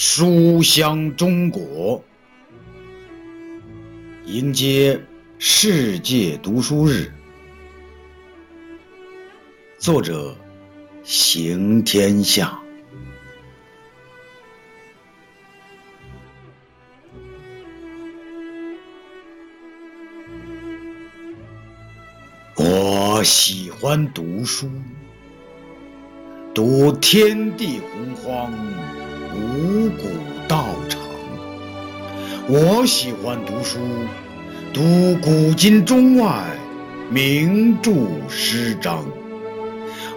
书香中国，迎接世界读书日。作者：行天下。我喜欢读书，读天地洪荒。五谷道场，我喜欢读书，读古今中外名著诗章。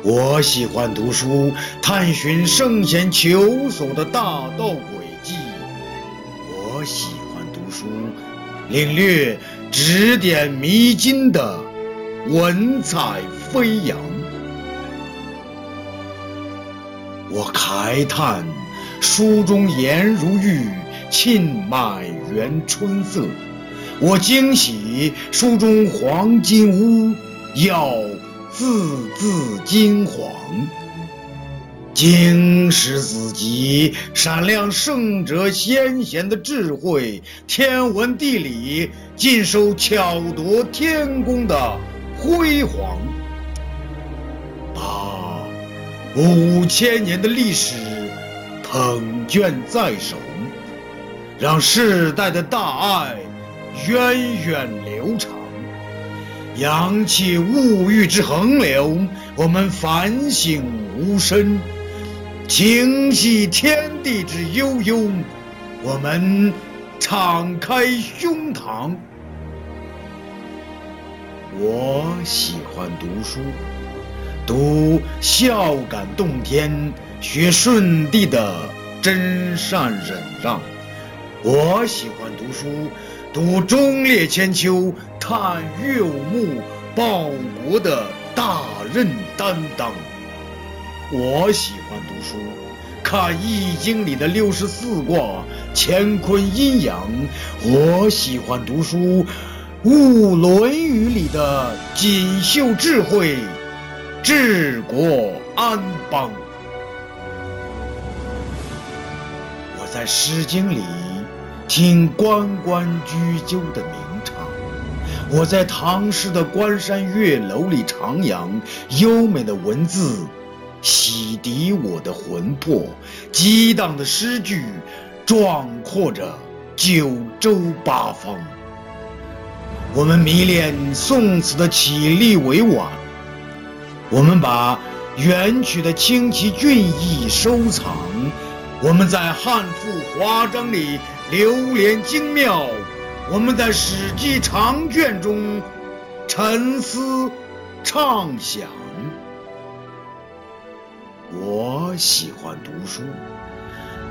我喜欢读书，探寻圣贤求索的大道轨迹。我喜欢读书，领略指点迷津的文采飞扬。我慨叹。书中颜如玉，沁满园春色。我惊喜书中黄金屋，要字字金黄。经史子集，闪亮圣哲先贤的智慧；天文地理，尽收巧夺天工的辉煌。把五千年的历史。捧卷在手，让世代的大爱源远流长。扬起物欲之横流，我们反省无声；清晰天地之悠悠，我们敞开胸膛。我喜欢读书，读孝感动天。学顺帝的真善忍让，我喜欢读书，读忠烈千秋，探岳武穆报国的大任担当。我喜欢读书，看《易经》里的六十四卦，乾坤阴阳。我喜欢读书，悟《论语》里的锦绣智慧，治国安邦。在《诗经》里听关关雎鸠的鸣唱，我在唐诗的关山月楼里徜徉，优美的文字洗涤我的魂魄，激荡的诗句壮阔着九州八方。我们迷恋宋词的绮丽委婉，我们把元曲的清奇俊逸收藏。我们在汉赋华章里流连精妙，我们在史记长卷中沉思畅想。我喜欢读书，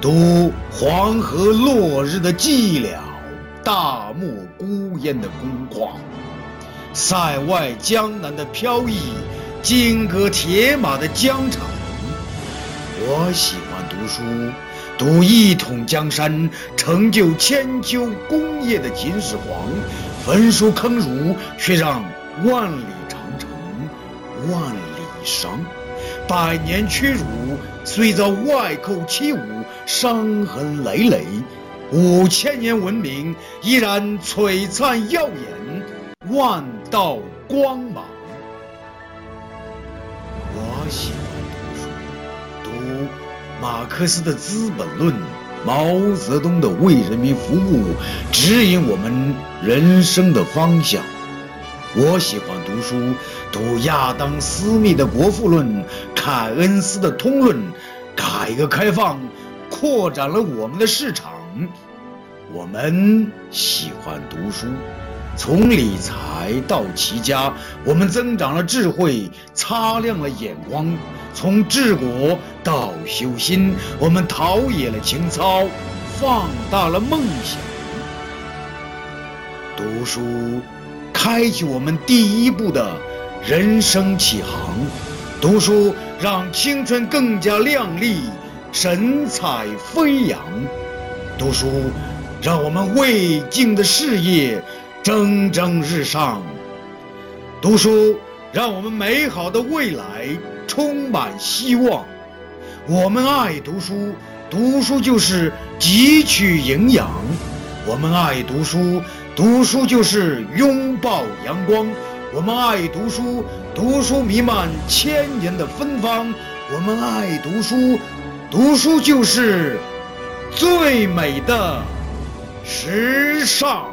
读黄河落日的寂寥，大漠孤烟的空旷，塞外江南的飘逸，金戈铁马的疆场。我喜欢读书，读一统江山、成就千秋功业的秦始皇，焚书坑儒，却让万里长城万里伤；百年屈辱，虽遭外寇欺侮，伤痕累累；五千年文明，依然璀璨耀眼，万道光芒。我喜。马克思的《资本论》，毛泽东的“为人民服务”，指引我们人生的方向。我喜欢读书，读亚当·斯密的《国富论》，凯恩斯的《通论》。改革开放扩展了我们的市场。我们喜欢读书，从理财到齐家，我们增长了智慧，擦亮了眼光。从治国到修心，我们陶冶了情操，放大了梦想。读书，开启我们第一步的人生起航。读书，让青春更加亮丽，神采飞扬。读书，让我们未尽的事业蒸蒸日上。读书，让我们美好的未来。充满希望，我们爱读书，读书就是汲取营养。我们爱读书，读书就是拥抱阳光。我们爱读书，读书弥漫千年的芬芳。我们爱读书，读书就是最美的时尚。